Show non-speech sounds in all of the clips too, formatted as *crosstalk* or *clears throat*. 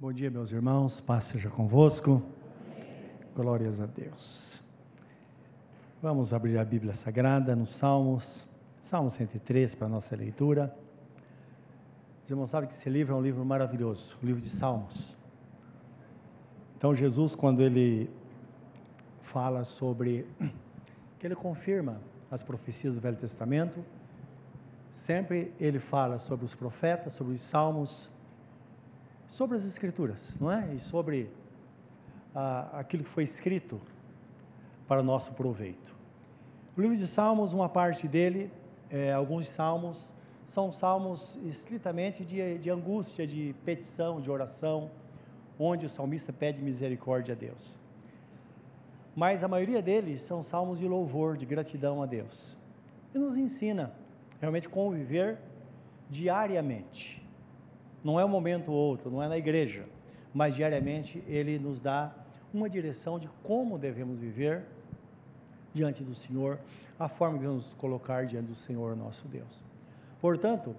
Bom dia, meus irmãos, paz seja convosco. Glórias a Deus. Vamos abrir a Bíblia Sagrada nos Salmos, Salmo 103 para a nossa leitura. Os irmãos sabem que esse livro é um livro maravilhoso, o livro de Salmos. Então, Jesus, quando ele fala sobre, *clears throat* que ele confirma as profecias do Velho Testamento, sempre ele fala sobre os profetas, sobre os salmos, sobre as Escrituras, não é? E sobre ah, aquilo que foi escrito para nosso proveito. O livro de Salmos, uma parte dele, é, alguns salmos, são salmos estritamente de, de angústia, de petição, de oração, onde o salmista pede misericórdia a Deus. Mas a maioria deles são salmos de louvor, de gratidão a Deus. E nos ensina realmente conviver diariamente não é um momento ou outro, não é na igreja, mas diariamente ele nos dá uma direção de como devemos viver diante do Senhor, a forma de nos colocar diante do Senhor nosso Deus. Portanto,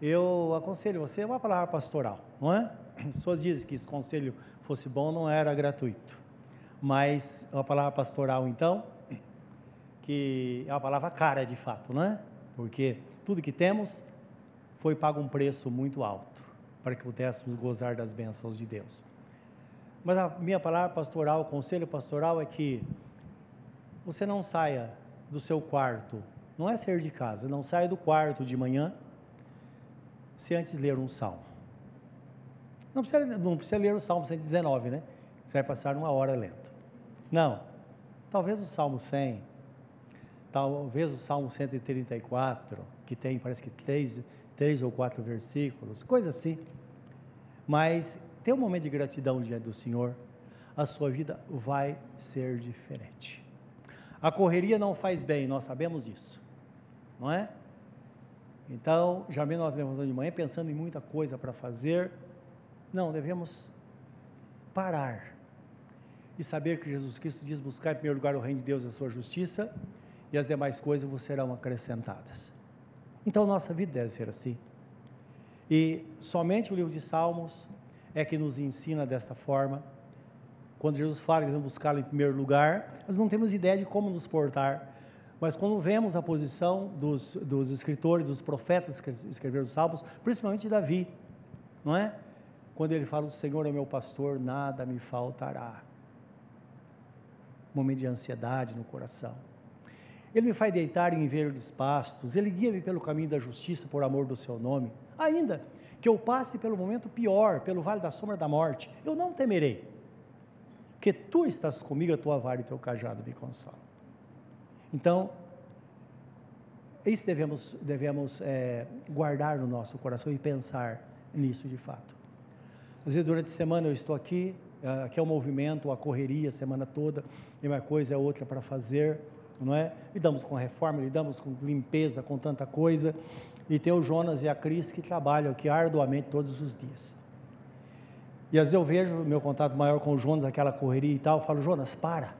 eu aconselho você uma palavra pastoral, não é? As pessoas dizem que esse conselho fosse bom, não era gratuito. Mas uma palavra pastoral, então, que é uma palavra cara de fato, não é? Porque tudo que temos foi pago um preço muito alto para que pudéssemos gozar das bênçãos de Deus. Mas a minha palavra pastoral, o conselho pastoral é que você não saia do seu quarto, não é sair de casa, não saia do quarto de manhã se antes ler um salmo. Não precisa, não precisa ler o Salmo 119, né? Você vai passar uma hora lendo. Não. Talvez o Salmo 100, talvez o Salmo 134, que tem, parece que três, três ou quatro versículos, coisa assim. Mas tem um momento de gratidão diante do Senhor, a sua vida vai ser diferente. A correria não faz bem, nós sabemos isso, não é? Então, mesmo nós levantamos de manhã pensando em muita coisa para fazer, não, devemos parar e saber que Jesus Cristo diz: buscar em primeiro lugar o reino de Deus e a sua justiça, e as demais coisas vos serão acrescentadas. Então nossa vida deve ser assim. E somente o livro de Salmos é que nos ensina desta forma. Quando Jesus fala que devemos buscá-lo em primeiro lugar, nós não temos ideia de como nos portar. Mas quando vemos a posição dos, dos escritores, dos profetas que escreveram os salmos, principalmente Davi, não é? Quando ele fala: O Senhor é meu pastor, nada me faltará. Um momento de ansiedade no coração. Ele me faz deitar em verdes pastos, Ele guia-me pelo caminho da justiça por amor do seu nome. Ainda que eu passe pelo momento pior, pelo vale da sombra da morte, eu não temerei, que Tu estás comigo, a Tua vara e Teu cajado me consolam. Então, isso devemos, devemos é, guardar no nosso coração e pensar nisso de fato. Às vezes durante a semana eu estou aqui, é, aqui é o movimento, a correria a semana toda, e uma coisa é outra para fazer, não é? Lidamos com reforma, lidamos com limpeza, com tanta coisa. E tem o Jonas e a Cris que trabalham aqui arduamente todos os dias. E às vezes eu vejo meu contato maior com o Jonas, aquela correria e tal, eu falo, Jonas, para.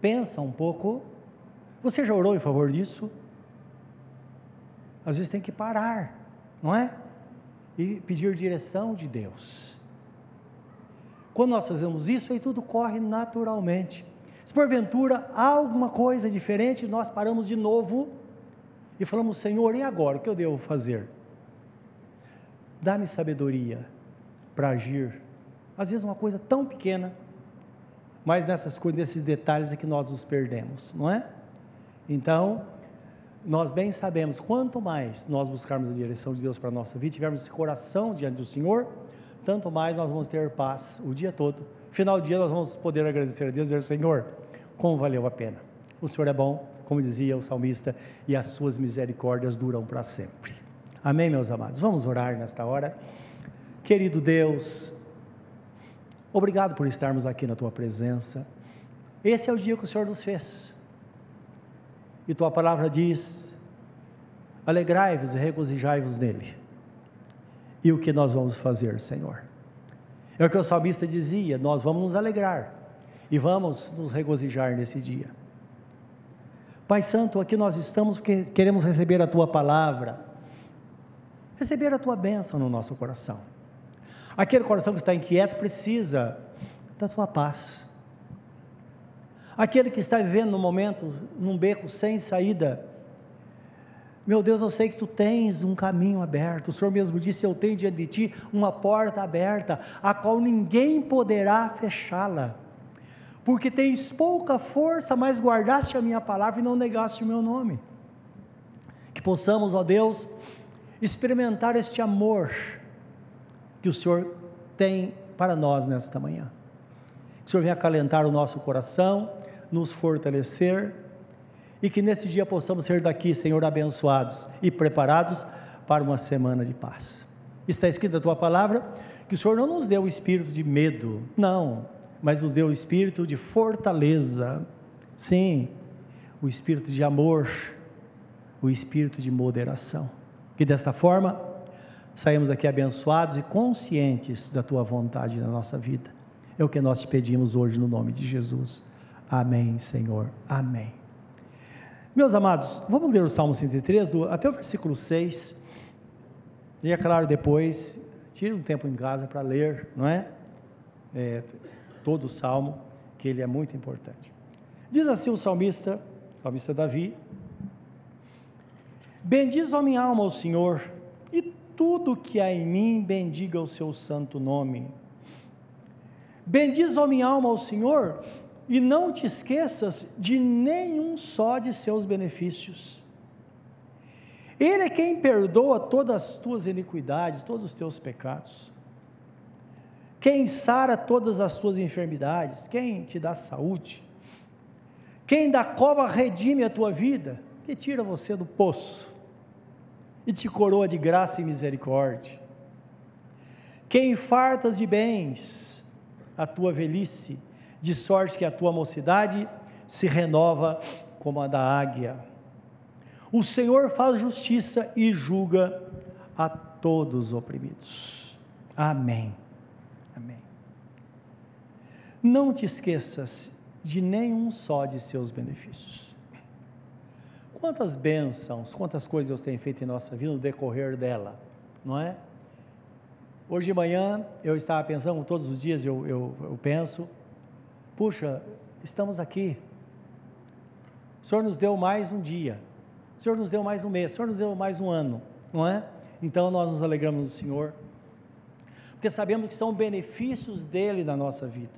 Pensa um pouco. Você já orou em favor disso? Às vezes tem que parar, não é? E pedir direção de Deus. Quando nós fazemos isso, aí tudo corre naturalmente. Se porventura há alguma coisa diferente, nós paramos de novo e falamos: Senhor, e agora? O que eu devo fazer? Dá-me sabedoria para agir. Às vezes, uma coisa tão pequena, mas nessas coisas, nesses detalhes é que nós nos perdemos, não é? Então, nós bem sabemos, quanto mais nós buscarmos a direção de Deus para a nossa vida, tivermos esse coração diante do Senhor, tanto mais nós vamos ter paz o dia todo. Final do dia nós vamos poder agradecer a Deus e dizer, Senhor, como valeu a pena. O Senhor é bom, como dizia o salmista, e as suas misericórdias duram para sempre. Amém, meus amados? Vamos orar nesta hora. Querido Deus, obrigado por estarmos aqui na tua presença. Esse é o dia que o Senhor nos fez. E tua palavra diz: alegrai-vos e regozijai-vos nele. E o que nós vamos fazer, Senhor? É o que o salmista dizia: nós vamos nos alegrar e vamos nos regozijar nesse dia. Pai Santo, aqui nós estamos porque queremos receber a tua palavra, receber a tua bênção no nosso coração. Aquele coração que está inquieto precisa da tua paz. Aquele que está vivendo no momento, num beco sem saída, meu Deus, eu sei que tu tens um caminho aberto. O Senhor mesmo disse: Eu tenho diante de ti uma porta aberta, a qual ninguém poderá fechá-la. Porque tens pouca força, mas guardaste a minha palavra e não negaste o meu nome. Que possamos, ó Deus, experimentar este amor que o Senhor tem para nós nesta manhã. Que o Senhor venha acalentar o nosso coração, nos fortalecer e que nesse dia possamos ser daqui, Senhor, abençoados e preparados para uma semana de paz. Está escrito na tua palavra que o Senhor não nos deu o espírito de medo, não, mas nos deu o espírito de fortaleza. Sim, o espírito de amor, o espírito de moderação. Que desta forma saímos aqui abençoados e conscientes da tua vontade na nossa vida. É o que nós te pedimos hoje no nome de Jesus. Amém, Senhor. Amém. Meus amados, vamos ler o Salmo 103, do, até o versículo 6. E é claro, depois, tire um tempo em casa para ler, não é? é? Todo o salmo, que ele é muito importante. Diz assim o salmista, salmista Davi: Bendiz a minha alma ao Senhor, e tudo que há em mim bendiga o seu santo nome. Bendiz a minha alma ao Senhor, e não te esqueças de nenhum só de seus benefícios. Ele é quem perdoa todas as tuas iniquidades, todos os teus pecados. Quem sara todas as tuas enfermidades, quem te dá saúde. Quem da cova redime a tua vida, que tira você do poço e te coroa de graça e misericórdia. Quem fartas de bens a tua velhice, de sorte que a tua mocidade se renova como a da águia. O Senhor faz justiça e julga a todos os oprimidos. Amém. Amém. Não te esqueças de nenhum só de seus benefícios. Quantas bênçãos, quantas coisas Deus tem feito em nossa vida no decorrer dela, não é? Hoje de manhã eu estava pensando, todos os dias eu, eu, eu penso, puxa, estamos aqui. O Senhor nos deu mais um dia, o Senhor nos deu mais um mês, o Senhor nos deu mais um ano, não é? Então nós nos alegramos no Senhor, porque sabemos que são benefícios dele na nossa vida.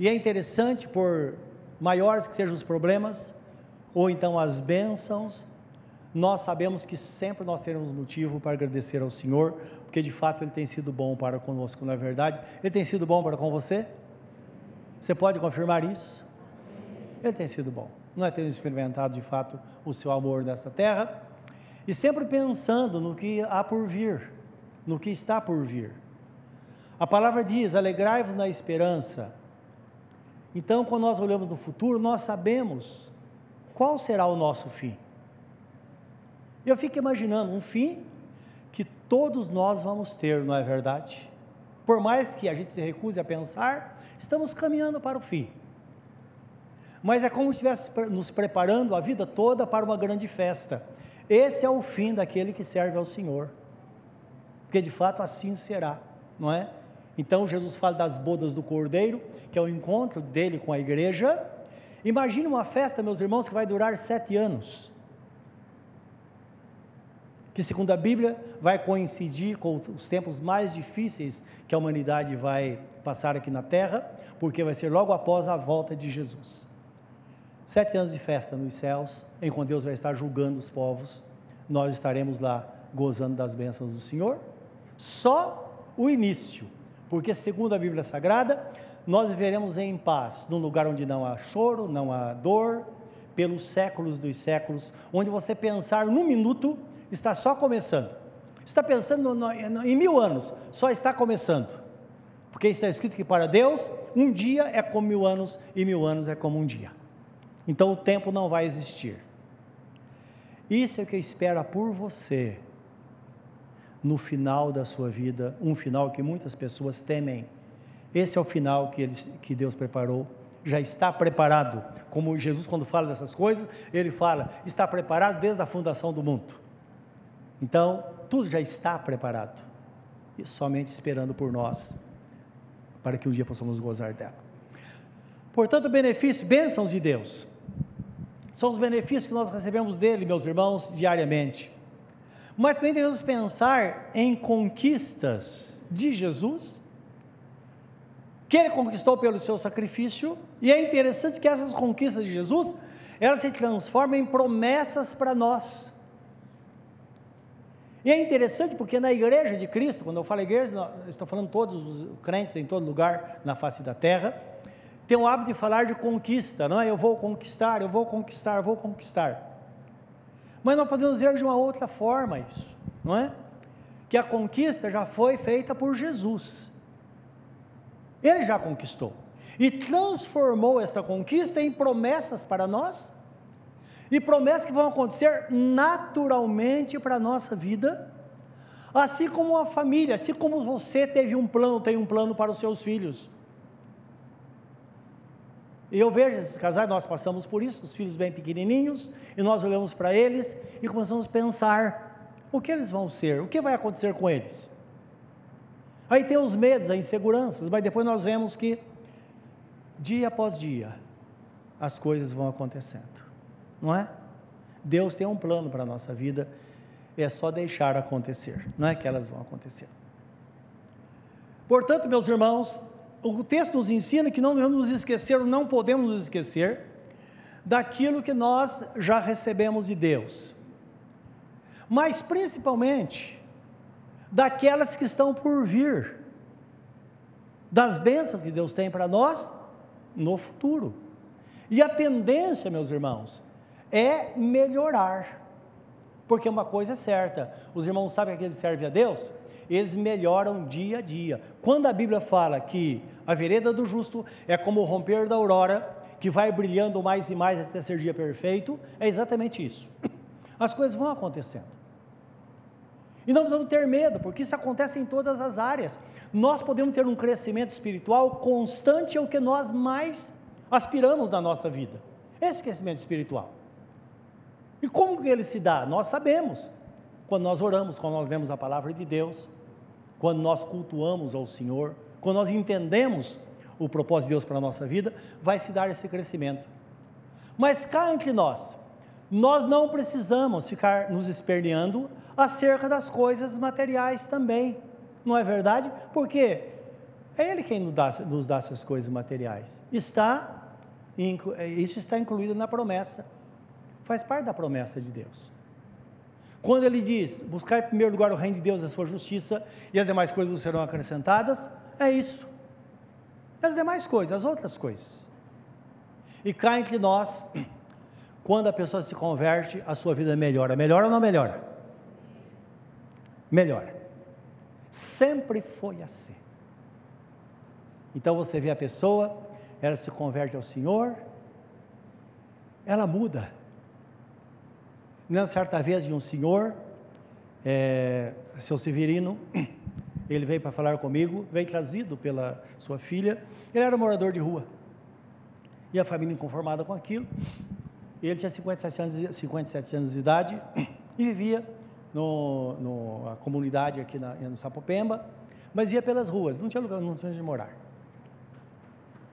E é interessante, por maiores que sejam os problemas, ou então as bênçãos, nós sabemos que sempre nós teremos motivo para agradecer ao Senhor, porque de fato Ele tem sido bom para conosco, não é verdade? Ele tem sido bom para com você? Você pode confirmar isso? Ele tem sido bom. Nós temos experimentado de fato o seu amor nessa terra e sempre pensando no que há por vir, no que está por vir. A palavra diz: alegrai-vos na esperança. Então, quando nós olhamos no futuro, nós sabemos qual será o nosso fim. Eu fico imaginando um fim que todos nós vamos ter, não é verdade? Por mais que a gente se recuse a pensar, Estamos caminhando para o fim. Mas é como se estivesse nos preparando a vida toda para uma grande festa. Esse é o fim daquele que serve ao Senhor. Porque de fato assim será, não é? Então Jesus fala das bodas do Cordeiro, que é o encontro dele com a igreja. Imagine uma festa, meus irmãos, que vai durar sete anos que, segundo a Bíblia, vai coincidir com os tempos mais difíceis que a humanidade vai passar aqui na Terra, porque vai ser logo após a volta de Jesus. Sete anos de festa nos céus, enquanto Deus vai estar julgando os povos, nós estaremos lá gozando das bênçãos do Senhor. Só o início, porque, segundo a Bíblia Sagrada, nós viveremos em paz, num lugar onde não há choro, não há dor, pelos séculos dos séculos, onde você pensar num minuto está só começando. Está pensando no, no, em mil anos, só está começando. Porque está escrito que para Deus, um dia é como mil anos e mil anos é como um dia. Então o tempo não vai existir. Isso é o que espera por você no final da sua vida, um final que muitas pessoas temem. Esse é o final que, que Deus preparou, já está preparado. Como Jesus, quando fala dessas coisas, ele fala: está preparado desde a fundação do mundo. Então, tudo já está preparado. e somente esperando por nós, para que um dia possamos gozar dela. Portanto, benefícios, bênçãos de Deus, são os benefícios que nós recebemos dele, meus irmãos, diariamente. Mas também devemos pensar em conquistas de Jesus, que ele conquistou pelo seu sacrifício, e é interessante que essas conquistas de Jesus, elas se transformam em promessas para nós. E é interessante porque na igreja de Cristo, quando eu falo igreja, estou falando todos os crentes em todo lugar na face da terra, tem o hábito de falar de conquista, não é? Eu vou conquistar, eu vou conquistar, eu vou conquistar. Mas nós podemos ver de uma outra forma isso, não é? Que a conquista já foi feita por Jesus. Ele já conquistou e transformou essa conquista em promessas para nós e promessas que vão acontecer naturalmente para a nossa vida, assim como a família, assim como você teve um plano, tem um plano para os seus filhos. E eu vejo esses casais, nós passamos por isso, os filhos bem pequenininhos, e nós olhamos para eles e começamos a pensar: o que eles vão ser? O que vai acontecer com eles? Aí tem os medos, as inseguranças, mas depois nós vemos que, dia após dia, as coisas vão acontecendo não é? Deus tem um plano para a nossa vida, é só deixar acontecer, não é que elas vão acontecer. Portanto, meus irmãos, o texto nos ensina que não devemos nos esquecer, não podemos nos esquecer, daquilo que nós já recebemos de Deus, mas principalmente daquelas que estão por vir, das bênçãos que Deus tem para nós no futuro. E a tendência, meus irmãos, é melhorar. Porque uma coisa é certa, os irmãos sabem que eles servem a Deus? Eles melhoram dia a dia. Quando a Bíblia fala que a vereda do justo é como o romper da aurora, que vai brilhando mais e mais até ser dia perfeito, é exatamente isso. As coisas vão acontecendo. E não precisamos ter medo, porque isso acontece em todas as áreas. Nós podemos ter um crescimento espiritual constante, é o que nós mais aspiramos na nossa vida. Esse crescimento espiritual. E como que ele se dá? Nós sabemos. Quando nós oramos, quando nós vemos a palavra de Deus, quando nós cultuamos ao Senhor, quando nós entendemos o propósito de Deus para a nossa vida, vai se dar esse crescimento. Mas cá entre nós, nós não precisamos ficar nos esperneando acerca das coisas materiais também, não é verdade? Porque é Ele quem nos dá, nos dá essas coisas materiais. Está, isso está incluído na promessa. Faz parte da promessa de Deus. Quando ele diz, buscar em primeiro lugar o reino de Deus a sua justiça, e as demais coisas serão acrescentadas, é isso. As demais coisas, as outras coisas. E cá entre nós, *clears throat* quando a pessoa se converte, a sua vida melhora. Melhora ou não melhora? Melhora. Sempre foi assim. Então você vê a pessoa, ela se converte ao Senhor, ela muda lembro certa vez de um senhor, é, seu Severino, ele veio para falar comigo, veio trazido pela sua filha, ele era morador de rua, e a família inconformada com aquilo, ele tinha 57 anos, 57 anos de idade, e vivia no, no, a comunidade aqui na, no Sapopemba, mas ia pelas ruas, não tinha lugar, não tinha onde morar.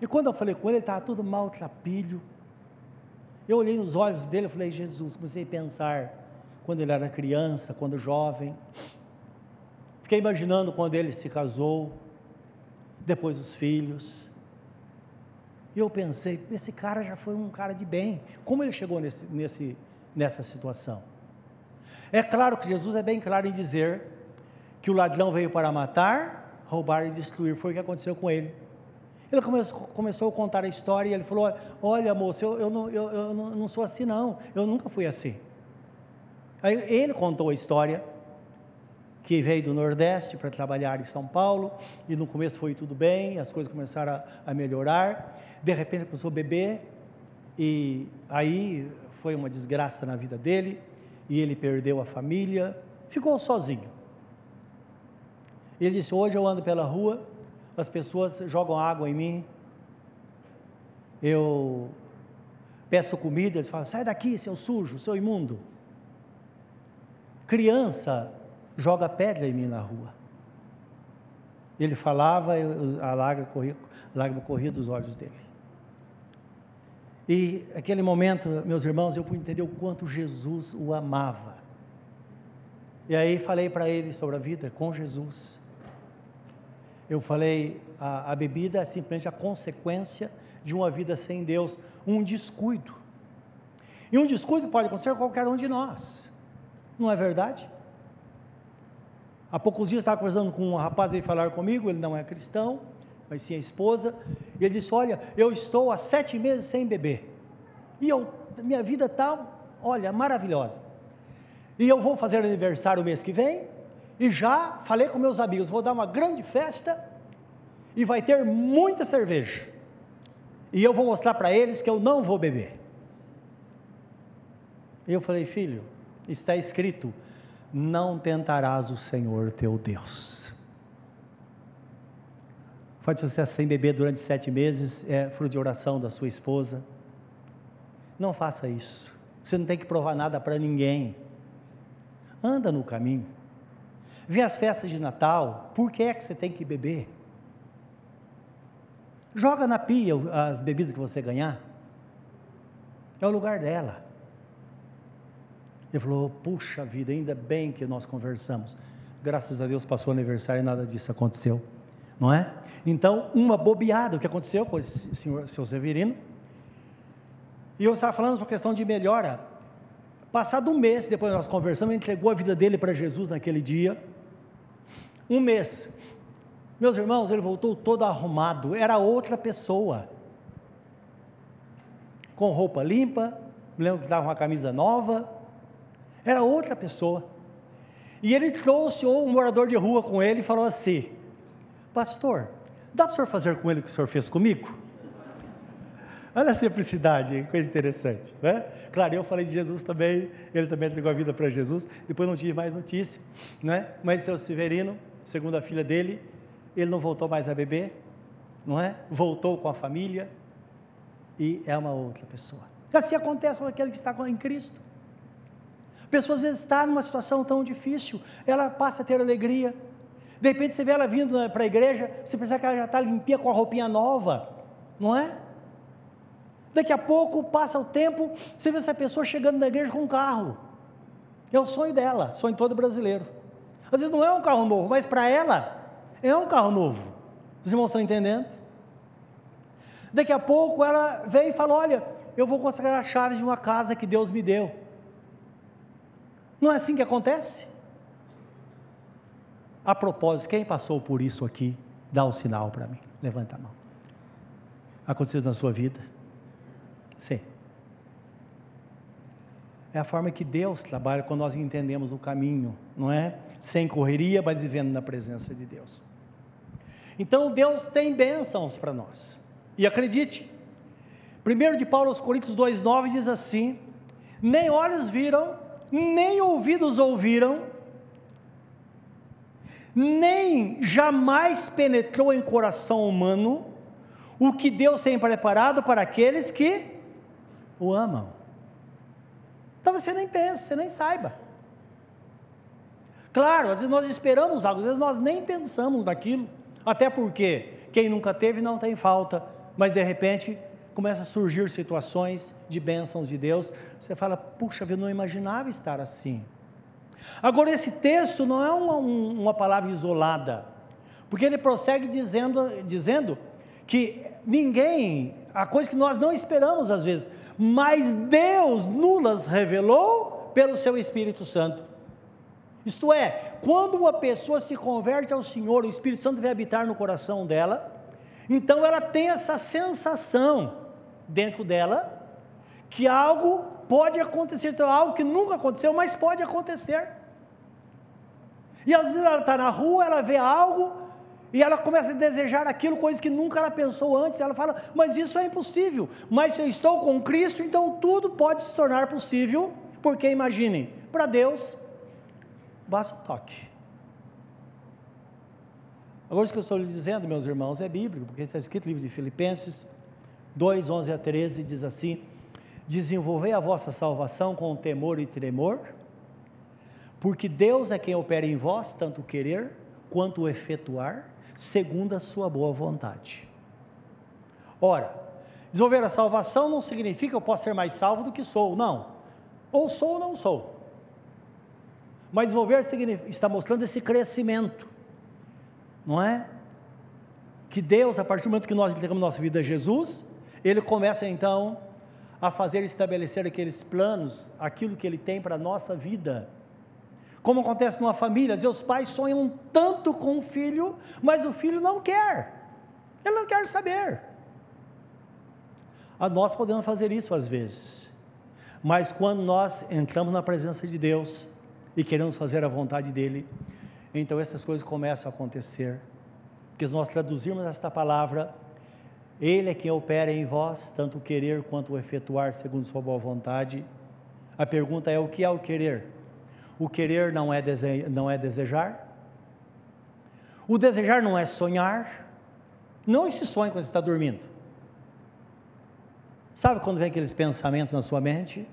E quando eu falei com ele, ele estava tudo maltrapilho, eu olhei nos olhos dele e falei, Jesus, comecei a pensar quando ele era criança, quando jovem. Fiquei imaginando quando ele se casou, depois os filhos. E eu pensei, esse cara já foi um cara de bem. Como ele chegou nesse, nesse, nessa situação? É claro que Jesus é bem claro em dizer que o ladrão veio para matar, roubar e destruir. Foi o que aconteceu com ele. Ele começou, começou a contar a história e ele falou: Olha, moço, eu, eu, não, eu, eu não sou assim, não. Eu nunca fui assim. Aí ele contou a história que veio do Nordeste para trabalhar em São Paulo e no começo foi tudo bem, as coisas começaram a, a melhorar. De repente começou a beber e aí foi uma desgraça na vida dele e ele perdeu a família, ficou sozinho. Ele disse: Hoje eu ando pela rua as pessoas jogam água em mim, eu peço comida, eles falam: sai daqui, seu sujo, seu imundo. Criança joga pedra em mim na rua. Ele falava, a lágrima corria, a lágrima corria dos olhos dele. E aquele momento, meus irmãos, eu pude entender o quanto Jesus o amava. E aí falei para ele sobre a vida com Jesus. Eu falei, a, a bebida é simplesmente a consequência de uma vida sem Deus, um descuido. E um descuido pode acontecer a qualquer um de nós, não é verdade? Há poucos dias estava conversando com um rapaz, ele falar comigo, ele não é cristão, mas sim a esposa, e ele disse: Olha, eu estou há sete meses sem beber, e eu, minha vida está, olha, maravilhosa. E eu vou fazer aniversário o mês que vem, e já falei com meus amigos: vou dar uma grande festa, e vai ter muita cerveja, e eu vou mostrar para eles que eu não vou beber. E eu falei: Filho, está escrito não tentarás o Senhor teu Deus. Pode você estar sem beber durante sete meses, é fruto de oração da sua esposa. Não faça isso. Você não tem que provar nada para ninguém. Anda no caminho. Vê as festas de Natal, por que é que você tem que beber? Joga na pia as bebidas que você ganhar. É o lugar dela. Ele falou: Puxa vida, ainda bem que nós conversamos. Graças a Deus passou o aniversário e nada disso aconteceu, não é? Então, uma bobeada, o que aconteceu com esse senhor, seu Severino. E eu estava falando sobre questão de melhora. Passado um mês, depois nós conversamos, ele entregou a vida dele para Jesus naquele dia. Um mês. Meus irmãos, ele voltou todo arrumado, era outra pessoa. Com roupa limpa, me lembro que estava com uma camisa nova, era outra pessoa. E ele trouxe um morador de rua com ele e falou assim: Pastor, dá para o senhor fazer com ele o que o senhor fez comigo? Olha a simplicidade, coisa interessante, né? Claro, eu falei de Jesus também, ele também entregou a vida para Jesus, depois não tive mais notícia, né? Mas seu Severino, segundo a filha dele, ele não voltou mais a beber, não é? Voltou com a família e é uma outra pessoa. Assim acontece com aquele que está em Cristo pessoa às vezes está numa situação tão difícil, ela passa a ter alegria. De repente você vê ela vindo né, para a igreja, você pensa que ela já está limpinha com a roupinha nova, não é? Daqui a pouco passa o tempo, você vê essa pessoa chegando na igreja com um carro. É o sonho dela, sonho todo brasileiro. Às vezes não é um carro novo, mas para ela é um carro novo. Os irmãos estão entendendo? Daqui a pouco ela vem e fala: Olha, eu vou consagrar as chaves de uma casa que Deus me deu. Não é assim que acontece? A propósito, quem passou por isso aqui, dá um sinal para mim. Levanta a mão. Aconteceu na sua vida? Sim. É a forma que Deus trabalha quando nós entendemos o caminho, não é? Sem correria, mas vivendo na presença de Deus. Então Deus tem bênçãos para nós. E acredite, 1 de Paulo aos Coríntios 2,9 diz assim: nem olhos viram, nem ouvidos ouviram, nem jamais penetrou em coração humano o que Deus tem preparado para aqueles que o amam. Então você nem pensa, você nem saiba. Claro, às vezes nós esperamos algo, às vezes nós nem pensamos naquilo, até porque quem nunca teve não tem falta, mas de repente começa a surgir situações de bênçãos de Deus, você fala, puxa, eu não imaginava estar assim. Agora, esse texto não é uma, uma palavra isolada, porque ele prossegue dizendo, dizendo que ninguém, a coisa que nós não esperamos às vezes, mas Deus nulas revelou pelo seu Espírito Santo. Isto é, quando uma pessoa se converte ao Senhor, o Espírito Santo vai habitar no coração dela, então ela tem essa sensação dentro dela que algo pode acontecer, então, algo que nunca aconteceu, mas pode acontecer. E às vezes ela está na rua, ela vê algo e ela começa a desejar aquilo, coisa que nunca ela pensou antes. Ela fala, mas isso é impossível. Mas se eu estou com Cristo, então tudo pode se tornar possível, porque imaginem, para Deus, basta um toque. Agora, isso que eu estou lhes dizendo, meus irmãos, é bíblico, porque está escrito no livro de Filipenses, 2, 11 a 13 diz assim: Desenvolvei a vossa salvação com temor e tremor, porque Deus é quem opera em vós, tanto querer quanto efetuar, segundo a sua boa vontade. Ora, desenvolver a salvação não significa eu posso ser mais salvo do que sou, não. Ou sou ou não sou. Mas desenvolver está mostrando esse crescimento, não é? Que Deus, a partir do momento que nós entregamos nossa vida a Jesus, Ele começa então a fazer estabelecer aqueles planos, aquilo que Ele tem para a nossa vida. Como acontece numa família, os pais sonham tanto com o filho, mas o filho não quer, ele não quer saber. Ah, nós podemos fazer isso às vezes, mas quando nós entramos na presença de Deus e queremos fazer a vontade dEle, então essas coisas começam a acontecer, porque se nós traduzirmos esta palavra, Ele é quem opera em vós, tanto o querer quanto o efetuar segundo Sua boa vontade. A pergunta é: o que é o querer? O querer não é, dese... não é desejar. O desejar não é sonhar. Não esse sonho quando você está dormindo. Sabe quando vem aqueles pensamentos na sua mente?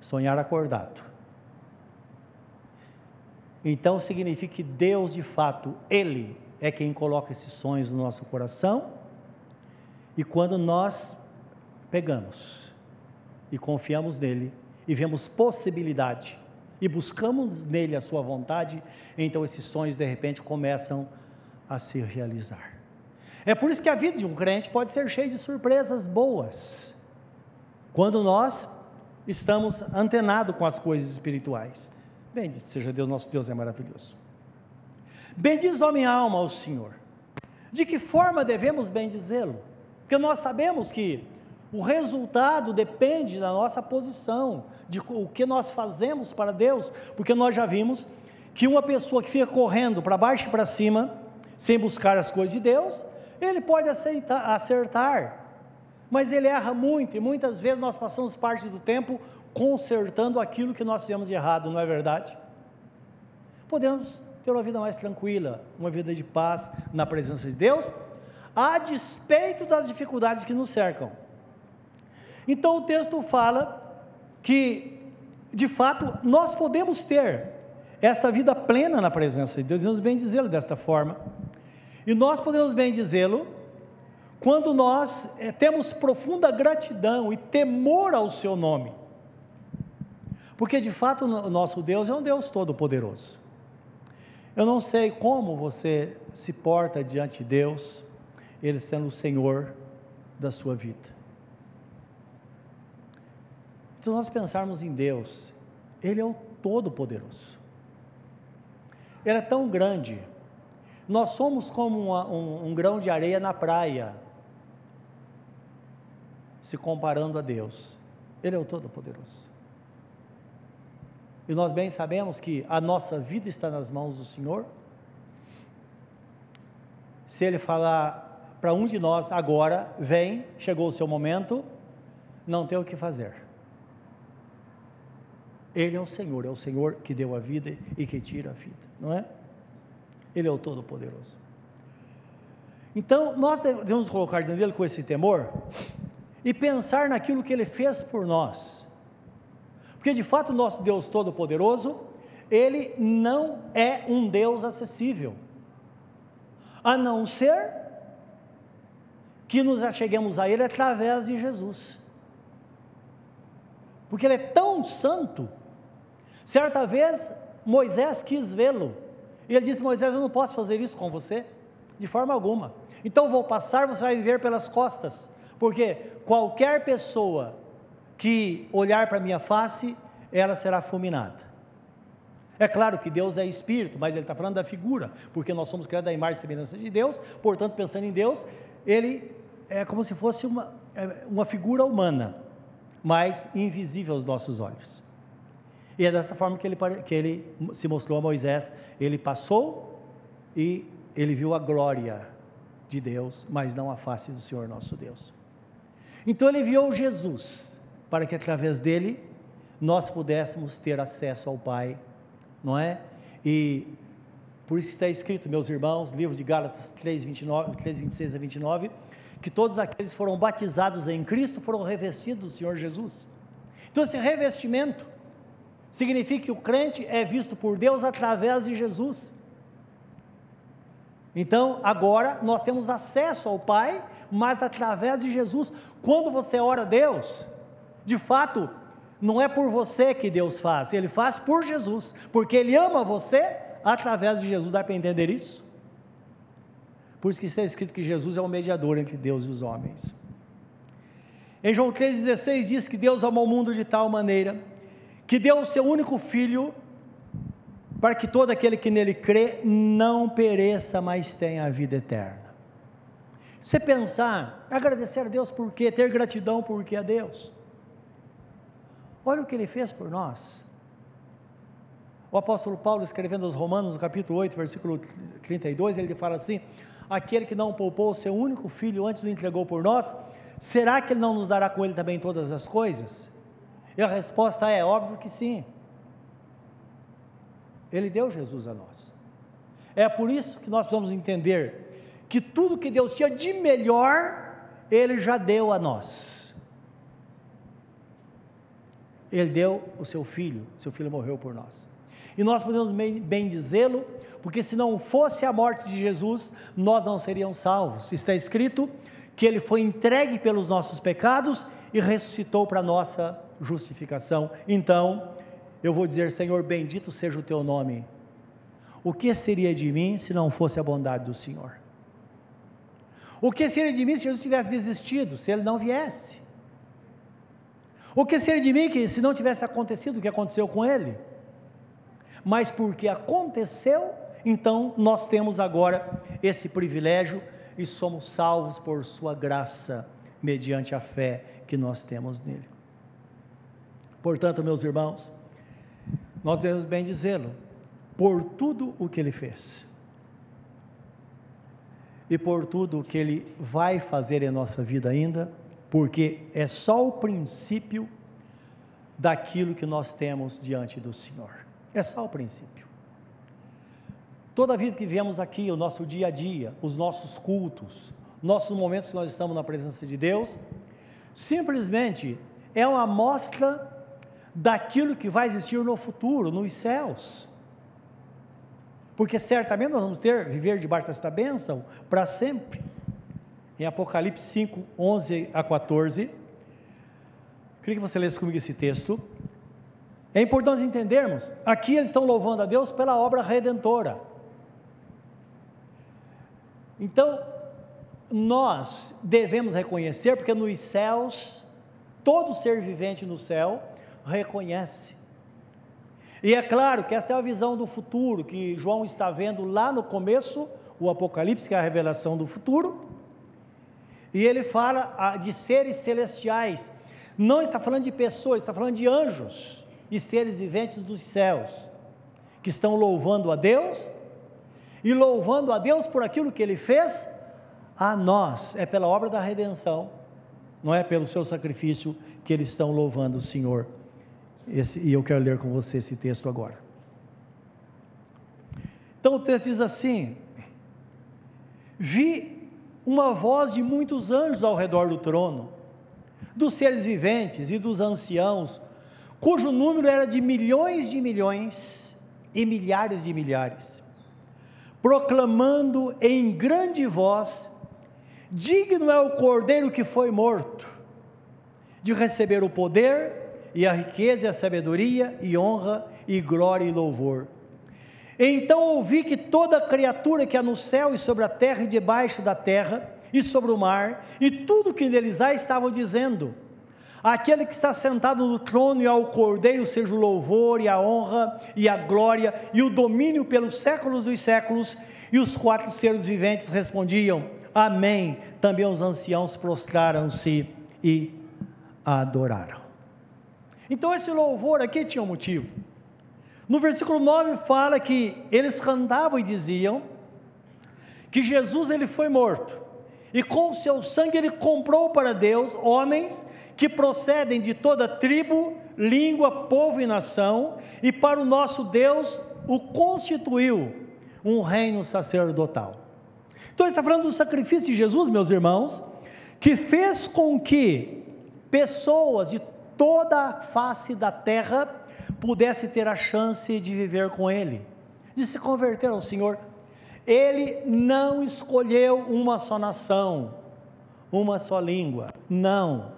Sonhar acordado. Então significa que Deus, de fato, Ele é quem coloca esses sonhos no nosso coração. E quando nós pegamos e confiamos nele e vemos possibilidade e buscamos nele a sua vontade, então esses sonhos de repente começam a se realizar. É por isso que a vida de um crente pode ser cheia de surpresas boas, quando nós estamos antenados com as coisas espirituais. Bendito seja Deus, nosso Deus é maravilhoso. Bendiz, ó minha alma, ao Senhor. De que forma devemos bendizê-lo? Porque nós sabemos que o resultado depende da nossa posição, de o que nós fazemos para Deus, porque nós já vimos que uma pessoa que fica correndo para baixo e para cima, sem buscar as coisas de Deus, ele pode aceitar, acertar, mas ele erra muito, e muitas vezes nós passamos parte do tempo consertando aquilo que nós fizemos de errado, não é verdade? Podemos ter uma vida mais tranquila, uma vida de paz na presença de Deus, a despeito das dificuldades que nos cercam. Então o texto fala que, de fato, nós podemos ter esta vida plena na presença de Deus, e vamos bem dizê-lo desta forma. E nós podemos bem dizê-lo quando nós é, temos profunda gratidão e temor ao seu nome. Porque de fato o nosso Deus é um Deus todo-poderoso. Eu não sei como você se porta diante de Deus, Ele sendo o Senhor da sua vida. Se nós pensarmos em Deus, Ele é o Todo-Poderoso. Ele é tão grande. Nós somos como uma, um, um grão de areia na praia, se comparando a Deus. Ele é o Todo-Poderoso. E nós bem sabemos que a nossa vida está nas mãos do Senhor. Se Ele falar para um de nós agora, vem, chegou o seu momento, não tem o que fazer. Ele é o Senhor, é o Senhor que deu a vida e que tira a vida, não é? Ele é o Todo-Poderoso. Então, nós devemos colocar diante dele com esse temor e pensar naquilo que ele fez por nós. Porque de fato, nosso Deus Todo-Poderoso, ele não é um Deus acessível, a não ser que nos acheguemos a ele através de Jesus. Porque ele é tão santo Certa vez, Moisés quis vê-lo. E ele disse: Moisés, eu não posso fazer isso com você, de forma alguma. Então vou passar, você vai viver pelas costas. Porque qualquer pessoa que olhar para a minha face, ela será fulminada. É claro que Deus é espírito, mas ele está falando da figura, porque nós somos criados da imagem e semelhança de Deus, portanto, pensando em Deus, ele é como se fosse uma, é, uma figura humana, mas invisível aos nossos olhos. E é dessa forma que ele, que ele se mostrou a Moisés. Ele passou e ele viu a glória de Deus, mas não a face do Senhor nosso Deus. Então ele enviou Jesus para que através dele nós pudéssemos ter acesso ao Pai, não é? E por isso está escrito, meus irmãos, livro de Gálatas 3, 29, 3 26 a 29, que todos aqueles que foram batizados em Cristo foram revestidos do Senhor Jesus. Então esse revestimento Significa que o crente é visto por Deus através de Jesus. Então, agora nós temos acesso ao Pai, mas através de Jesus. Quando você ora a Deus, de fato, não é por você que Deus faz, Ele faz por Jesus, porque Ele ama você através de Jesus. Dá para entender isso? Por isso que está escrito que Jesus é o mediador entre Deus e os homens. Em João 3,16 diz que Deus amou o mundo de tal maneira que deu o seu único filho para que todo aquele que nele crê não pereça, mas tenha a vida eterna. Você pensar, agradecer a Deus por quê? Ter gratidão por quê a Deus? Olha o que ele fez por nós. O apóstolo Paulo, escrevendo aos Romanos, no capítulo 8, versículo 32, ele fala assim: Aquele que não poupou o seu único filho antes o entregou por nós, será que ele não nos dará com ele também todas as coisas? E a resposta é: óbvio que sim. Ele deu Jesus a nós. É por isso que nós precisamos entender que tudo que Deus tinha de melhor, Ele já deu a nós. Ele deu o seu filho, seu filho morreu por nós. E nós podemos bem, dizê-lo, porque se não fosse a morte de Jesus, nós não seríamos salvos. Está escrito que ele foi entregue pelos nossos pecados e ressuscitou para nossa justificação. Então, eu vou dizer: Senhor, bendito seja o teu nome. O que seria de mim se não fosse a bondade do Senhor? O que seria de mim se Jesus tivesse desistido, se ele não viesse? O que seria de mim que, se não tivesse acontecido o que aconteceu com ele? Mas porque aconteceu, então nós temos agora esse privilégio e somos salvos por Sua graça, mediante a fé que nós temos nele. Portanto, meus irmãos, nós devemos bem dizê-lo, por tudo o que ele fez e por tudo o que ele vai fazer em nossa vida ainda, porque é só o princípio daquilo que nós temos diante do Senhor. É só o princípio. Toda vida que viemos aqui, o nosso dia a dia, os nossos cultos, nossos momentos que nós estamos na presença de Deus, simplesmente é uma amostra daquilo que vai existir no futuro, nos céus. Porque certamente nós vamos ter, viver debaixo desta bênção para sempre. Em Apocalipse 5, 11 a 14. Queria que você lesse comigo esse texto. É importante entendermos, aqui eles estão louvando a Deus pela obra redentora. Então, nós devemos reconhecer, porque nos céus, todo ser vivente no céu reconhece. E é claro que esta é a visão do futuro que João está vendo lá no começo, o Apocalipse, que é a revelação do futuro. E ele fala ah, de seres celestiais. Não está falando de pessoas, está falando de anjos e seres viventes dos céus, que estão louvando a Deus e louvando a Deus por aquilo que ele fez a nós. É pela obra da redenção, não é pelo seu sacrifício que eles estão louvando o Senhor. Esse, e eu quero ler com você esse texto agora. Então o texto diz assim: Vi uma voz de muitos anjos ao redor do trono, dos seres viventes e dos anciãos, cujo número era de milhões de milhões e milhares de milhares, proclamando em grande voz: Digno é o cordeiro que foi morto, de receber o poder, e a riqueza e a sabedoria e honra e glória e louvor. Então ouvi que toda criatura que há no céu e sobre a terra e debaixo da terra e sobre o mar e tudo que neles há estavam dizendo: Aquele que está sentado no trono e ao Cordeiro seja o louvor e a honra e a glória e o domínio pelos séculos dos séculos. E os quatro seres viventes respondiam: Amém. Também os anciãos prostraram-se e adoraram. Então esse louvor aqui tinha um motivo. No versículo 9 fala que eles cantavam e diziam que Jesus ele foi morto e com o seu sangue ele comprou para Deus homens que procedem de toda tribo, língua, povo e nação, e para o nosso Deus o constituiu um reino sacerdotal. Então está falando do sacrifício de Jesus, meus irmãos, que fez com que pessoas de toda a face da terra pudesse ter a chance de viver com Ele, de se converter ao Senhor. Ele não escolheu uma só nação, uma só língua. Não.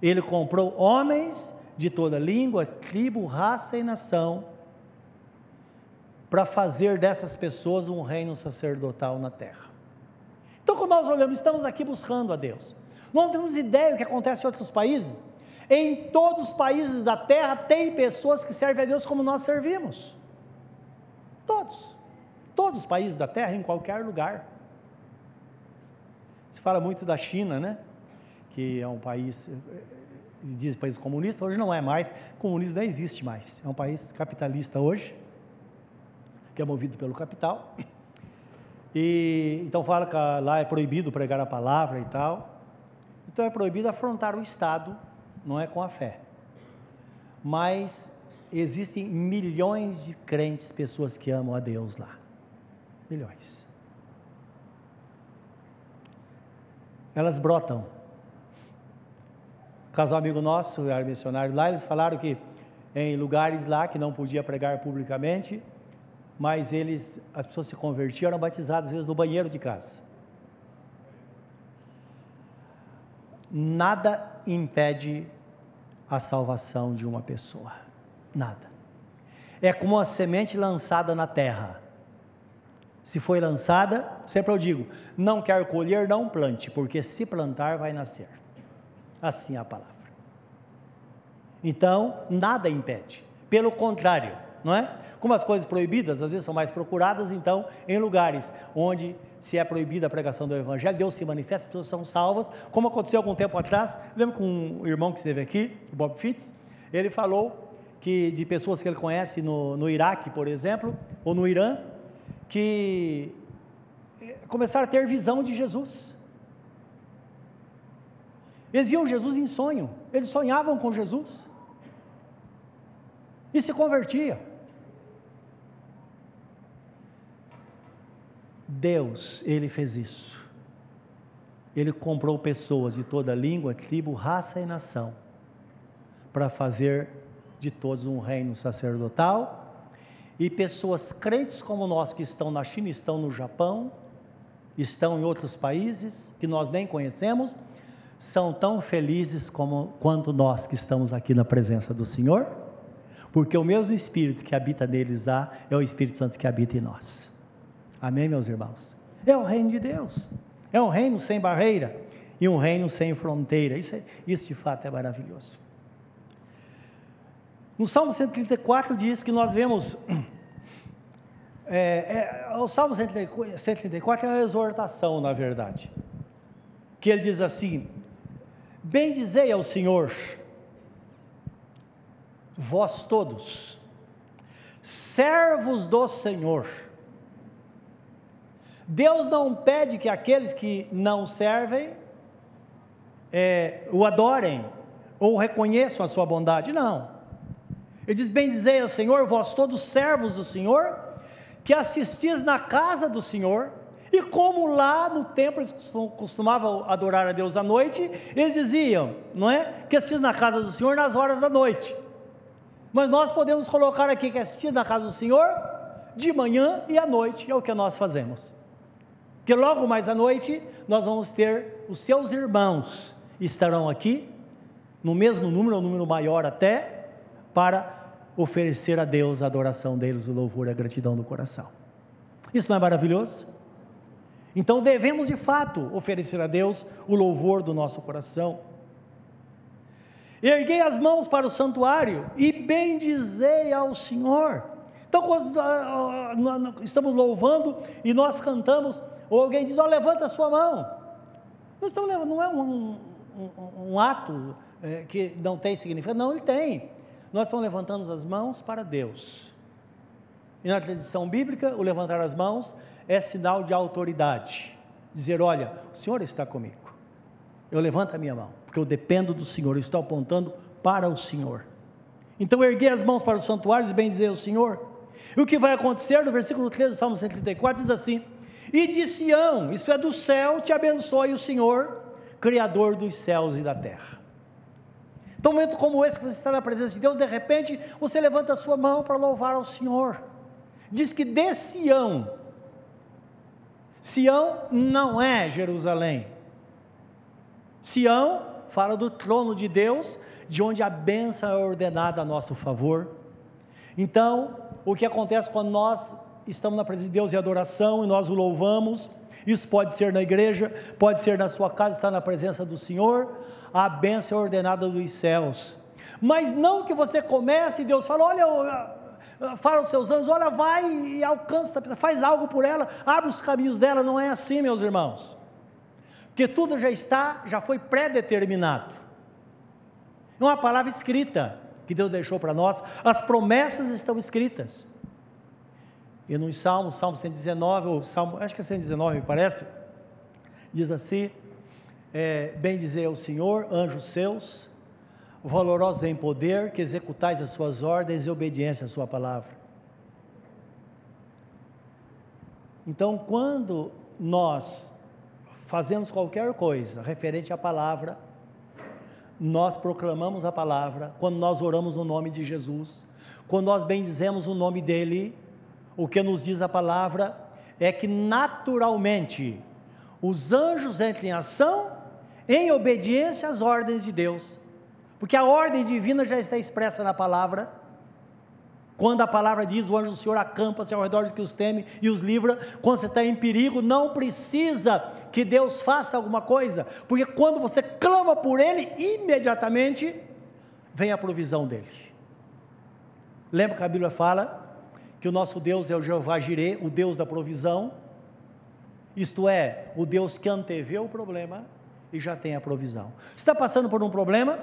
Ele comprou homens de toda língua, tribo, raça e nação para fazer dessas pessoas um reino sacerdotal na terra. Então, quando nós olhamos, estamos aqui buscando a Deus. Não temos ideia do que acontece em outros países. Em todos os países da terra tem pessoas que servem a Deus como nós servimos. Todos. Todos os países da terra, em qualquer lugar. Se fala muito da China, né? Que é um país, diz país comunista, hoje não é mais. Comunismo não existe mais. É um país capitalista hoje que é movido pelo capital. E então fala que lá é proibido pregar a palavra e tal. Então é proibido afrontar o Estado, não é com a fé. Mas existem milhões de crentes, pessoas que amam a Deus lá. Milhões. Elas brotam. Casal amigo nosso, era missionário lá, eles falaram que em lugares lá que não podia pregar publicamente, mas eles, as pessoas se convertiam, eram batizadas às vezes no banheiro de casa. Nada impede a salvação de uma pessoa. Nada. É como uma semente lançada na terra. Se foi lançada, sempre eu digo: não quer colher, não plante, porque se plantar vai nascer. Assim é a palavra. Então, nada impede. Pelo contrário, não é? Como as coisas proibidas às vezes são mais procuradas, então, em lugares onde se é proibida a pregação do Evangelho, Deus se manifesta, as pessoas são salvas, como aconteceu algum tempo atrás. Lembro com um irmão que esteve aqui, o Bob Fitz, ele falou que de pessoas que ele conhece no, no Iraque, por exemplo, ou no Irã, que eh, começaram a ter visão de Jesus. Eles viam Jesus em sonho, eles sonhavam com Jesus e se convertia. Deus, Ele fez isso. Ele comprou pessoas de toda língua, tribo, raça e nação, para fazer de todos um reino sacerdotal, e pessoas crentes como nós que estão na China, estão no Japão, estão em outros países que nós nem conhecemos, são tão felizes como quanto nós que estamos aqui na presença do Senhor, porque o mesmo Espírito que habita neles lá é o Espírito Santo que habita em nós. Amém, meus irmãos? É o reino de Deus. É um reino sem barreira e um reino sem fronteira. Isso, é, isso de fato é maravilhoso. No Salmo 134 diz que nós vemos. *clears throat* É, é, o Salmo 134 é uma exortação, na verdade. Que ele diz assim: Bendizei ao Senhor, vós todos, servos do Senhor Deus não pede que aqueles que não servem é, o adorem ou reconheçam a sua bondade, não. Ele diz: Bendizei ao Senhor, vós todos servos do Senhor, que assistis na casa do Senhor, e como lá no templo eles costumavam adorar a Deus à noite, eles diziam, não é? Que assistis na casa do Senhor nas horas da noite. Mas nós podemos colocar aqui que assistir na casa do Senhor de manhã e à noite, é o que nós fazemos. Que logo mais à noite nós vamos ter os seus irmãos estarão aqui, no mesmo número, ou número maior até, para oferecer a Deus a adoração deles, o louvor e a gratidão do coração. Isso não é maravilhoso? Então devemos de fato oferecer a Deus o louvor do nosso coração. Erguei as mãos para o santuário e bendizei ao Senhor. Então, quando ah, ah, estamos louvando e nós cantamos, ou alguém diz, ó, levanta a sua mão. Não, estamos, não é um, um, um ato é, que não tem significado, não, ele tem. Nós estamos levantando as mãos para Deus. E na tradição bíblica, o levantar as mãos é sinal de autoridade. Dizer, olha, o Senhor está comigo. Eu levanto a minha mão, porque eu dependo do Senhor, eu estou apontando para o Senhor. Então, erguei as mãos para os santuários e bem dizer ao Senhor. E o que vai acontecer no versículo 13 do Salmo 134 diz assim: e de Sião, isso é do céu, te abençoe o Senhor, Criador dos céus e da terra. Então, um momento como esse que você está na presença de Deus, de repente você levanta a sua mão para louvar ao Senhor. Diz que de Sião, Sião não é Jerusalém. Sião fala do trono de Deus, de onde a bênção é ordenada a nosso favor. Então, o que acontece quando nós estamos na presença de Deus em adoração e nós o louvamos, isso pode ser na igreja, pode ser na sua casa, estar na presença do Senhor, a bênção é ordenada dos céus. Mas não que você comece e Deus fala, olha, fala aos seus anjos, olha, vai e alcança, faz algo por ela, abre os caminhos dela, não é assim, meus irmãos. Porque tudo já está, já foi pré-determinado. É uma palavra escrita que Deus deixou para nós, as promessas estão escritas. E no Salmo, Salmo 119, ou Salmo, acho que é 119, me parece, diz assim: é, Bem dizer ao Senhor, anjos seus, valorosos em poder, que executais as suas ordens e obediência à sua palavra. Então, quando nós fazemos qualquer coisa referente à palavra, nós proclamamos a palavra, quando nós oramos no nome de Jesus, quando nós bendizemos o nome dele, o que nos diz a palavra é que naturalmente os anjos entram em ação em obediência às ordens de Deus, porque a ordem divina já está expressa na palavra. Quando a palavra diz, o anjo do Senhor acampa-se ao redor de que os teme e os livra, quando você está em perigo, não precisa que Deus faça alguma coisa, porque quando você clama por Ele, imediatamente vem a provisão dele. Lembra que a Bíblia fala que o nosso Deus é o Jeová Jireh, o Deus da provisão, isto é, o Deus que antevê o problema e já tem a provisão. Está passando por um problema?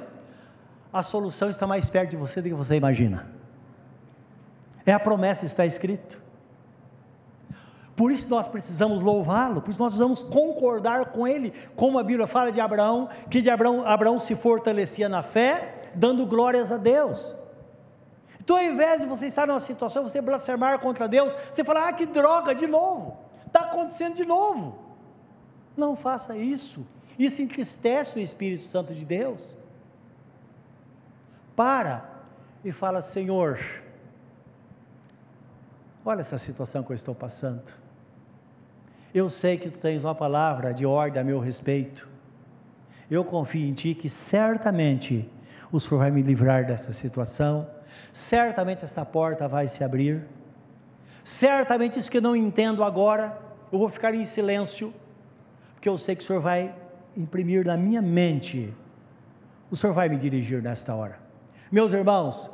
A solução está mais perto de você do que você imagina. É a promessa, está escrito. Por isso nós precisamos louvá-lo, por isso nós precisamos concordar com ele, como a Bíblia fala de Abraão, que de Abraão, Abraão se fortalecia na fé, dando glórias a Deus. Então, ao invés de você estar numa situação, você blasfemar contra Deus, você falar, ah, que droga, de novo, está acontecendo de novo. Não faça isso. Isso entristece o Espírito Santo de Deus. Para e fala, Senhor, olha essa situação que eu estou passando. Eu sei que tu tens uma palavra de ordem a meu respeito. Eu confio em ti que certamente o Senhor vai me livrar dessa situação certamente essa porta vai se abrir. Certamente isso que eu não entendo agora, eu vou ficar em silêncio, porque eu sei que o Senhor vai imprimir na minha mente, o Senhor vai me dirigir nesta hora. Meus irmãos,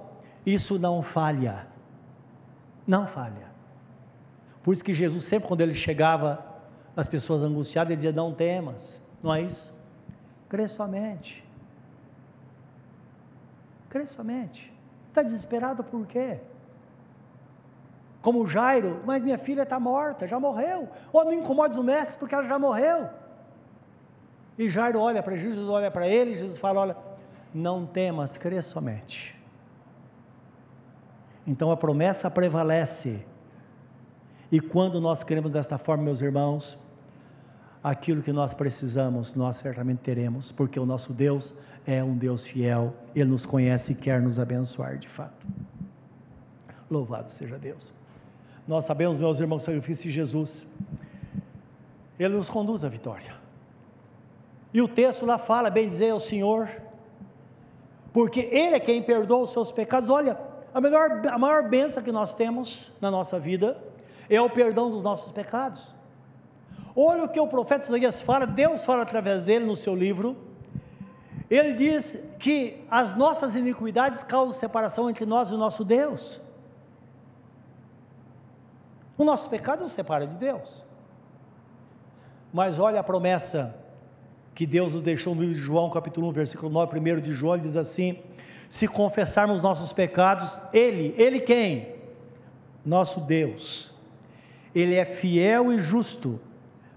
isso não falha, não falha. Por isso que Jesus, sempre quando ele chegava, as pessoas angustiadas, ele dizia: Não temas, não é isso? Crê somente, crê somente. Está desesperado por quê? Como Jairo, mas minha filha está morta, já morreu. Ou não incomodes o mestre porque ela já morreu. E Jairo olha para Jesus, olha para ele, Jesus fala: Olha, não temas, crê somente. Então a promessa prevalece. E quando nós cremos desta forma, meus irmãos, aquilo que nós precisamos, nós certamente teremos, porque o nosso Deus é um Deus fiel, Ele nos conhece e quer nos abençoar de fato. Louvado seja Deus. Nós sabemos, meus irmãos, o sacrifício de Jesus, Ele nos conduz à vitória. E o texto lá fala, bem dizer ao Senhor, porque Ele é quem perdoa os seus pecados. Olha, a, melhor, a maior bênção que nós temos na nossa vida é o perdão dos nossos pecados. Olha o que o profeta Isaías fala, Deus fala através dele no seu livro, ele diz que as nossas iniquidades causam separação entre nós e o nosso Deus. O nosso pecado nos separa de Deus. Mas olha a promessa que Deus nos deixou no livro de João, capítulo 1, versículo 9, 1 de João, ele diz assim: Se confessarmos nossos pecados, Ele, Ele quem? Nosso Deus. Ele é fiel e justo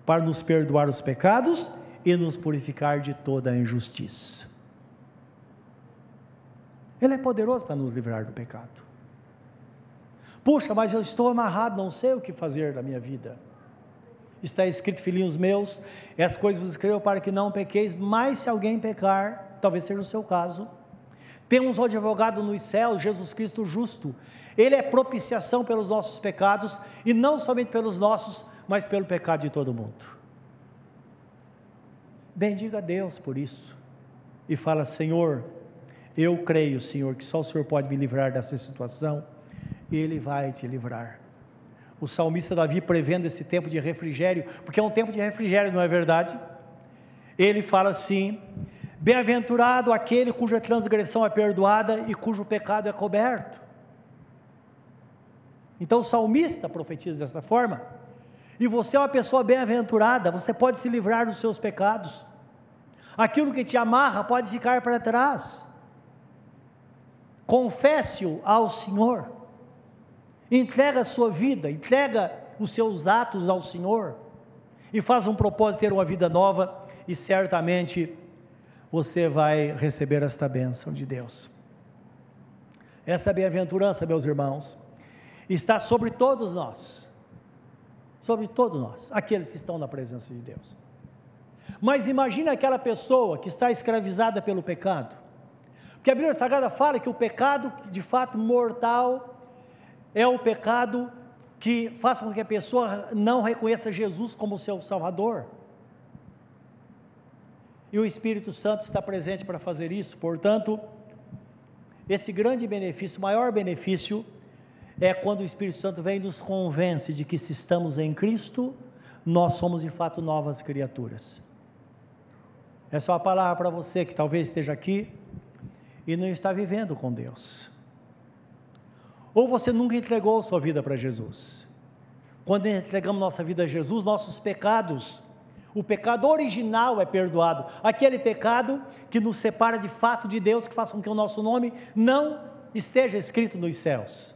para nos perdoar os pecados e nos purificar de toda a injustiça. Ele é poderoso para nos livrar do pecado. Puxa, mas eu estou amarrado, não sei o que fazer da minha vida. Está escrito, filhinhos meus, essas coisas vos escrevo para que não pequeis, mas se alguém pecar, talvez seja o seu caso, temos um advogado nos céus, Jesus Cristo justo. Ele é propiciação pelos nossos pecados, e não somente pelos nossos, mas pelo pecado de todo mundo. Bendiga a Deus por isso. E fala: Senhor, eu creio, Senhor, que só o Senhor pode me livrar dessa situação. E Ele vai te livrar. O salmista Davi prevendo esse tempo de refrigério, porque é um tempo de refrigério, não é verdade? Ele fala assim: Bem-aventurado aquele cuja transgressão é perdoada e cujo pecado é coberto. Então o salmista profetiza dessa forma. E você é uma pessoa bem-aventurada, você pode se livrar dos seus pecados. Aquilo que te amarra pode ficar para trás. Confesse-o ao Senhor. Entrega a sua vida, entrega os seus atos ao Senhor. E faz um propósito de ter uma vida nova e certamente você vai receber esta bênção de Deus. Essa bem-aventurança, meus irmãos, está sobre todos nós, sobre todos nós, aqueles que estão na presença de Deus. Mas imagine aquela pessoa que está escravizada pelo pecado, porque a Bíblia Sagrada fala que o pecado, de fato mortal, é o pecado que faz com que a pessoa não reconheça Jesus como seu Salvador. E o Espírito Santo está presente para fazer isso, portanto, esse grande benefício, maior benefício, é quando o Espírito Santo vem e nos convence de que se estamos em Cristo, nós somos de fato novas criaturas. Essa é uma palavra para você que talvez esteja aqui e não está vivendo com Deus. Ou você nunca entregou sua vida para Jesus. Quando entregamos nossa vida a Jesus, nossos pecados, o pecado original é perdoado. Aquele pecado que nos separa de fato de Deus, que faz com que o nosso nome não esteja escrito nos céus.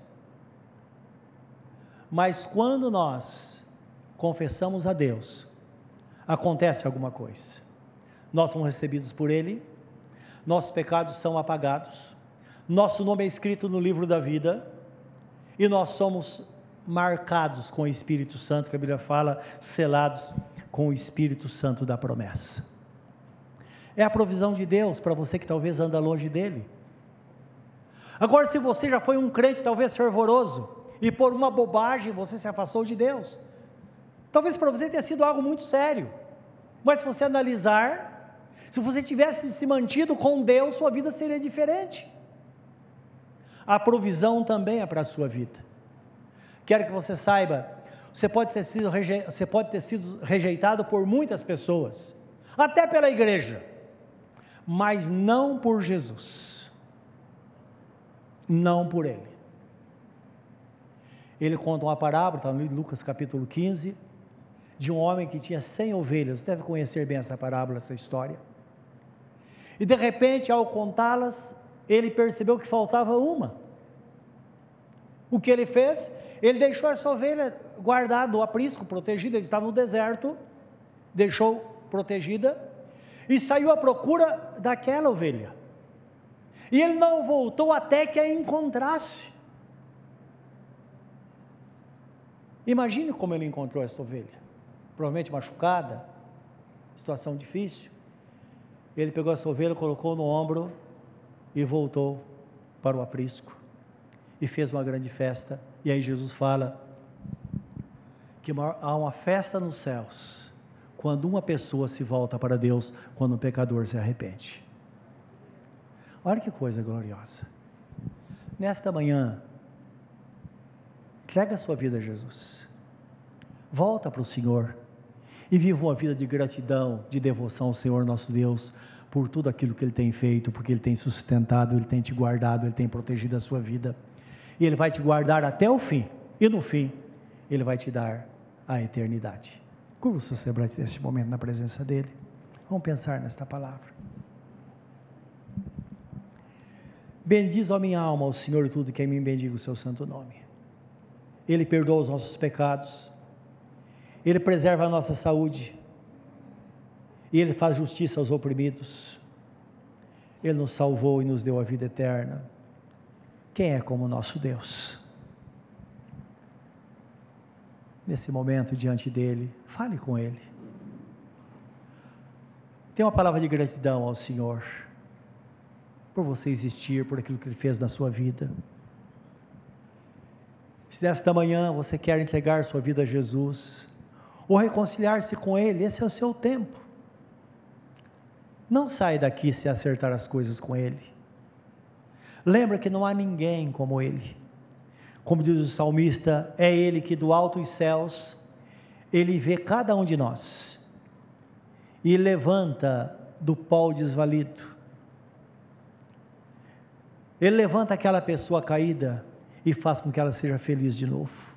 Mas quando nós confessamos a Deus, acontece alguma coisa. Nós somos recebidos por Ele, nossos pecados são apagados, nosso nome é escrito no livro da vida e nós somos marcados com o Espírito Santo, que a Bíblia fala, selados com o Espírito Santo da promessa. É a provisão de Deus para você que talvez anda longe dele. Agora, se você já foi um crente talvez fervoroso, e por uma bobagem você se afastou de Deus. Talvez para você tenha sido algo muito sério, mas se você analisar, se você tivesse se mantido com Deus, sua vida seria diferente. A provisão também é para a sua vida. Quero que você saiba, você pode, ter sido você pode ter sido rejeitado por muitas pessoas, até pela igreja, mas não por Jesus, não por Ele ele conta uma parábola, está no Lucas capítulo 15, de um homem que tinha 100 ovelhas. Você deve conhecer bem essa parábola, essa história. E de repente, ao contá-las, ele percebeu que faltava uma. O que ele fez? Ele deixou essa ovelha guardada, no aprisco, protegida. Ele estava no deserto, deixou protegida e saiu à procura daquela ovelha. E ele não voltou até que a encontrasse. Imagine como ele encontrou essa ovelha. Provavelmente machucada, situação difícil. Ele pegou essa ovelha, colocou no ombro e voltou para o aprisco. E fez uma grande festa. E aí Jesus fala que há uma festa nos céus quando uma pessoa se volta para Deus, quando um pecador se arrepende. Olha que coisa gloriosa. Nesta manhã, Entrega a sua vida a Jesus. Volta para o Senhor e viva uma vida de gratidão, de devoção ao Senhor nosso Deus por tudo aquilo que Ele tem feito, porque Ele tem sustentado, Ele tem te guardado, Ele tem protegido a sua vida. E Ele vai te guardar até o fim. E no fim, Ele vai te dar a eternidade. Curva o seu semblante neste momento na presença dEle. Vamos pensar nesta palavra. Bendiz a minha alma ao Senhor tudo que em mim bendiga o seu santo nome. Ele perdoa os nossos pecados, Ele preserva a nossa saúde, e Ele faz justiça aos oprimidos. Ele nos salvou e nos deu a vida eterna. Quem é como o nosso Deus? Nesse momento, diante dele, fale com Ele. Tem uma palavra de gratidão ao Senhor, por você existir, por aquilo que Ele fez na sua vida. Se nesta manhã você quer entregar sua vida a Jesus, ou reconciliar-se com Ele, esse é o seu tempo. Não sai daqui se acertar as coisas com Ele. Lembra que não há ninguém como Ele. Como diz o salmista, é Ele que do alto dos céus, Ele vê cada um de nós e levanta do pó desvalido. Ele levanta aquela pessoa caída e faz com que ela seja feliz de novo.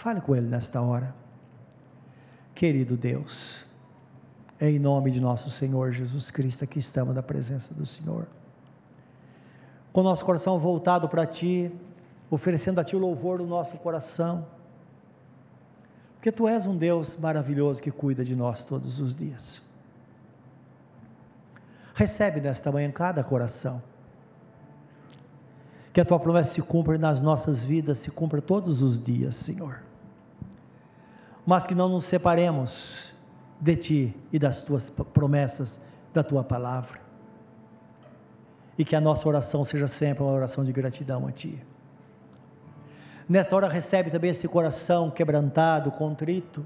Fale com Ele nesta hora. Querido Deus, em nome de nosso Senhor Jesus Cristo que estamos na presença do Senhor. Com nosso coração voltado para Ti, oferecendo a Ti o louvor do nosso coração. Porque Tu és um Deus maravilhoso que cuida de nós todos os dias. Recebe nesta manhã cada coração que a tua promessa se cumpra nas nossas vidas, se cumpra todos os dias, Senhor. Mas que não nos separemos de ti e das tuas promessas, da tua palavra. E que a nossa oração seja sempre uma oração de gratidão a ti. Nesta hora recebe também esse coração quebrantado, contrito.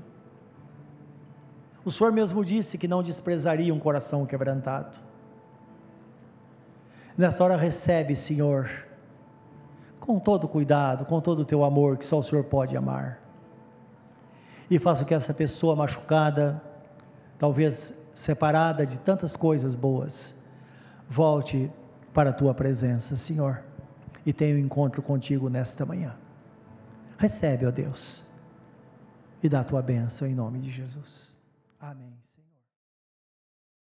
O Senhor mesmo disse que não desprezaria um coração quebrantado. Nesta hora recebe, Senhor, com todo cuidado, com todo o teu amor, que só o Senhor pode amar. E faça que essa pessoa machucada, talvez separada de tantas coisas boas, volte para a tua presença, Senhor, e tenha um encontro contigo nesta manhã. Recebe, ó Deus, e dá a tua bênção em nome de Jesus. Amém.